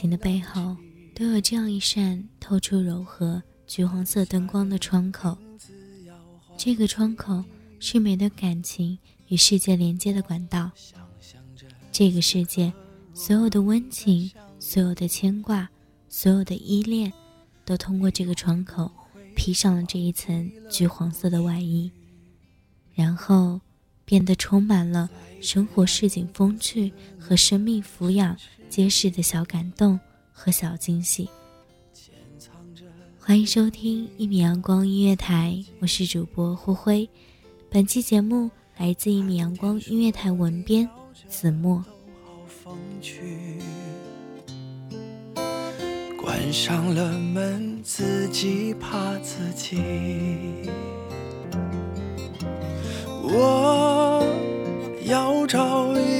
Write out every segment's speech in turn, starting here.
情的背后，都有这样一扇透出柔和橘黄色灯光的窗口。这个窗口是每段感情与世界连接的管道。这个世界，所有的温情，所有的牵挂，所有的依恋，都通过这个窗口披上了这一层橘黄色的外衣，然后变得充满了生活市井风趣和生命抚养揭示的小感动和小惊喜。欢迎收听一米阳光音乐台，我是主播灰灰。本期节目来自一米阳光音乐台文编子墨。关上了门，自己怕自己。我要找一，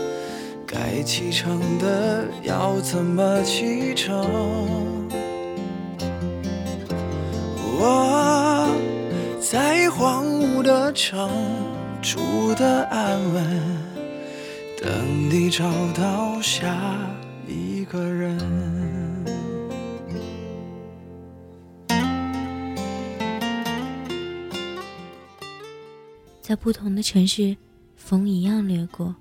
该启程的要怎么启程？我在荒芜的城住的安稳，等你找到下一个人。在不同的城市，风一样掠过，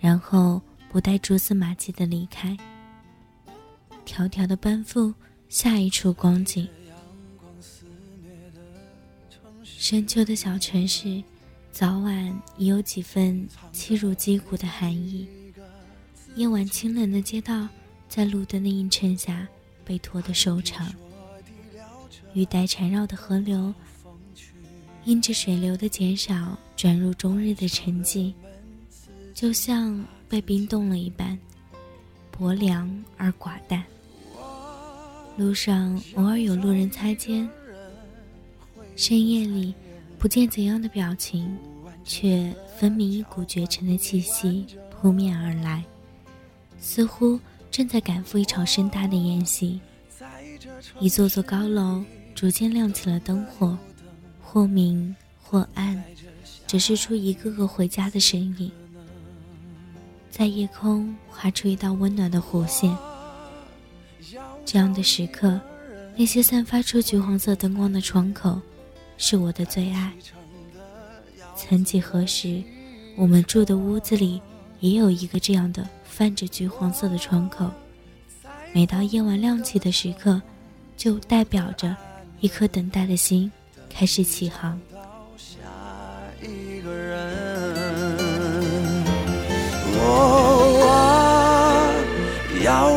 然后不带蛛丝马迹的离开。迢迢的奔赴下一处光景。深秋的小城市，早晚已有几分凄如击鼓的寒意。夜晚清冷的街道，在路灯的映衬下被拖得瘦长。雨带缠绕的河流，因着水流的减少，转入终日的沉寂，就像被冰冻了一般，薄凉而寡淡。路上偶尔有路人擦肩，深夜里不见怎样的表情，却分明一股绝尘的气息扑面而来，似乎正在赶赴一场盛大的宴席。一座座高楼逐渐亮起了灯火，或明或暗，折射出一个个回家的身影，在夜空划出一道温暖的弧线。这样的时刻，那些散发出橘黄色灯光的窗口，是我的最爱。曾几何时，我们住的屋子里也有一个这样的泛着橘黄色的窗口。每到夜晚亮起的时刻，就代表着一颗等待的心开始起航。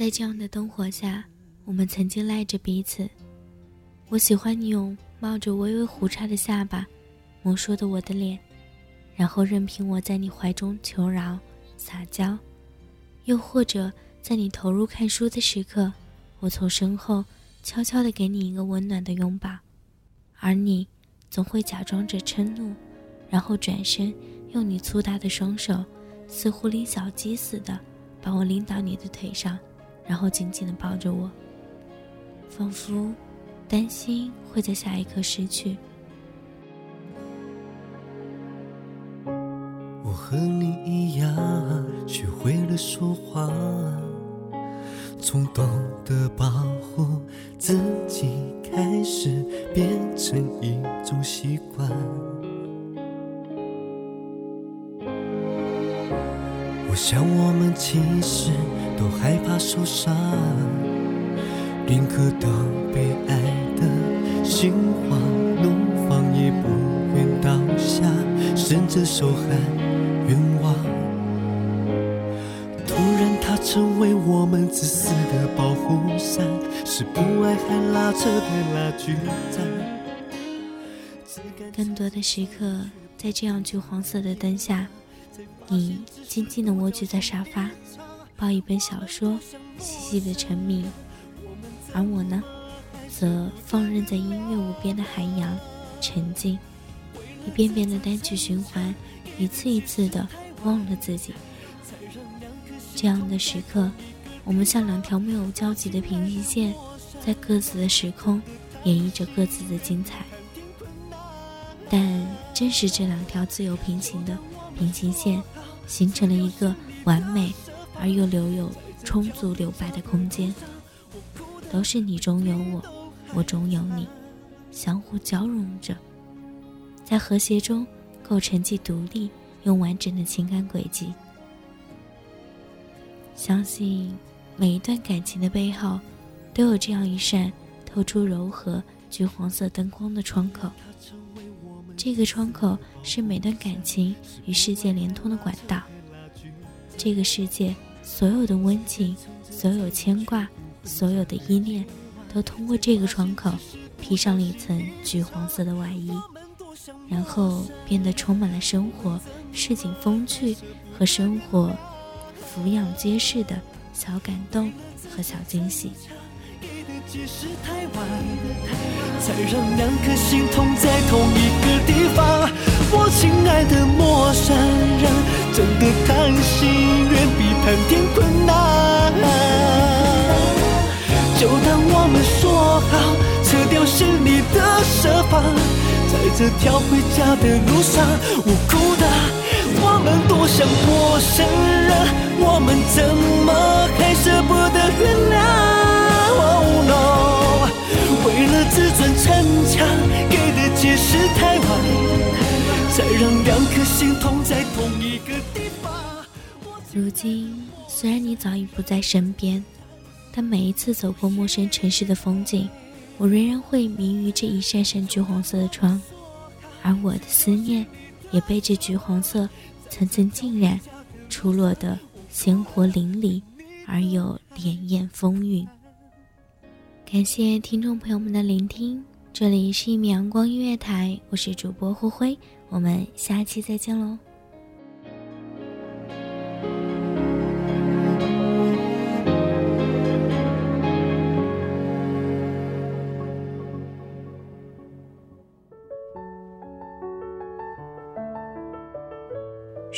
在这样的灯火下，我们曾经赖着彼此。我喜欢你用冒着微微胡茬的下巴，摸索的我的脸，然后任凭我在你怀中求饶、撒娇；又或者在你投入看书的时刻，我从身后悄悄地给你一个温暖的拥抱，而你总会假装着嗔怒，然后转身用你粗大的双手，似乎拎小鸡似的，把我拎到你的腿上。然后紧紧地抱着我，仿佛担心会在下一刻失去。我和你一样，学会了说话，从懂得保护自己开始，变成一种习惯。我想我们其实都害怕受伤，宁可当被爱的心花怒放，也不愿倒下，伸着手喊冤枉。突然，它成为我们自私的保护伞，是不爱还拉扯的拉锯战。更多的时刻，在这样橘黄色的灯下。你静静地蜗居在沙发，抱一本小说，细细的沉迷；而我呢，则放任在音乐无边的海洋，沉浸，一遍遍的单曲循环，一次一次的忘了自己。这样的时刻，我们像两条没有交集的平行线，在各自的时空演绎着各自的精彩。但正是这两条自由平行的平行线。形成了一个完美而又留有充足留白的空间，都是你中有我，我中有你，相互交融着，在和谐中构成既独立又完整的情感轨迹。相信每一段感情的背后，都有这样一扇透出柔和橘黄色灯光的窗口。这个窗口是每段感情与世界连通的管道。这个世界所有的温情、所有牵挂、所有的依恋，都通过这个窗口披上了一层橘黄色的外衣，然后变得充满了生活市井风趣和生活俯仰皆是的小感动和小惊喜。解释太晚，才让两颗心痛在同一个地方。我亲爱的陌生人，真的贪心远比谈天困难。就当我们说好，撤掉心里的设防，在这条回家的路上，无辜的我们多像陌生人，我们怎今，虽然你早已不在身边，但每一次走过陌生城市的风景，我仍然会迷于这一扇扇橘黄色的窗，而我的思念，也被这橘黄色层层浸染，出落得鲜活淋漓，而又潋滟风韵。感谢听众朋友们的聆听，这里是一米阳光音乐台，我是主播灰灰，我们下期再见喽。